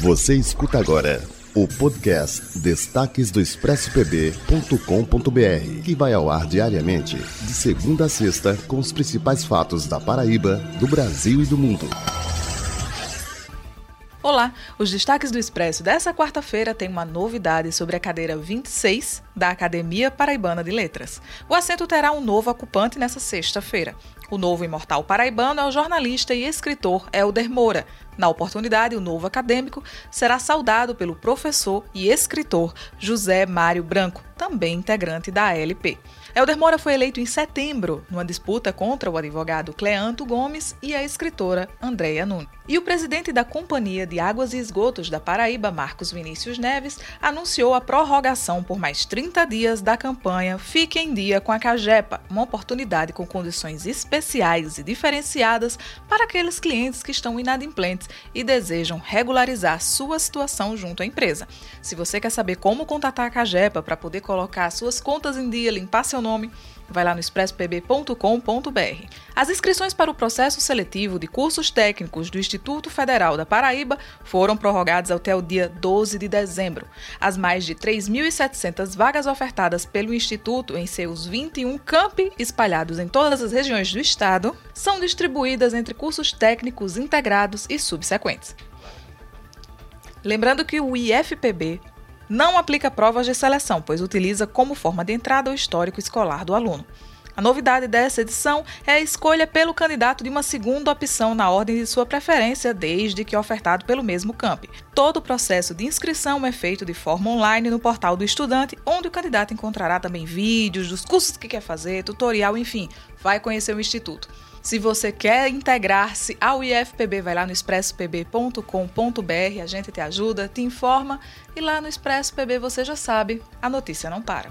Você escuta agora o podcast Destaques do ExpressoPB.com.br, que vai ao ar diariamente, de segunda a sexta, com os principais fatos da Paraíba, do Brasil e do mundo. Olá, os destaques do Expresso dessa quarta-feira têm uma novidade sobre a cadeira 26 da Academia Paraibana de Letras. O assento terá um novo ocupante nessa sexta-feira. O novo imortal paraibano é o jornalista e escritor Helder Moura. Na oportunidade, o novo acadêmico será saudado pelo professor e escritor José Mário Branco, também integrante da ALP. Helder Moura foi eleito em setembro, numa disputa contra o advogado Cleanto Gomes e a escritora Andréia Nunes. E o presidente da Companhia de Águas e Esgotos da Paraíba, Marcos Vinícius Neves, anunciou a prorrogação por mais 30 dias da campanha Fique em Dia com a Cagepa, uma oportunidade com condições especiais e diferenciadas para aqueles clientes que estão inadimplentes e desejam regularizar sua situação junto à empresa. Se você quer saber como contatar a Cagepa para poder colocar suas contas em dia, limpar seu nome, vai lá no expresspb.com.br. As inscrições para o processo seletivo de cursos técnicos do Instituto Federal da Paraíba foram prorrogadas até o dia 12 de dezembro. As mais de 3.700 vagas ofertadas pelo Instituto em seus 21 campi espalhados em todas as regiões do estado são distribuídas entre cursos técnicos integrados e subsequentes. Lembrando que o IFPB não aplica provas de seleção, pois utiliza como forma de entrada o histórico escolar do aluno. A novidade dessa edição é a escolha pelo candidato de uma segunda opção na ordem de sua preferência, desde que ofertado pelo mesmo camp. Todo o processo de inscrição é feito de forma online no portal do estudante, onde o candidato encontrará também vídeos dos cursos que quer fazer, tutorial, enfim, vai conhecer o instituto. Se você quer integrar-se ao IFPB, vai lá no expresspb.com.br, a gente te ajuda, te informa e lá no Expresso PB você já sabe, a notícia não para.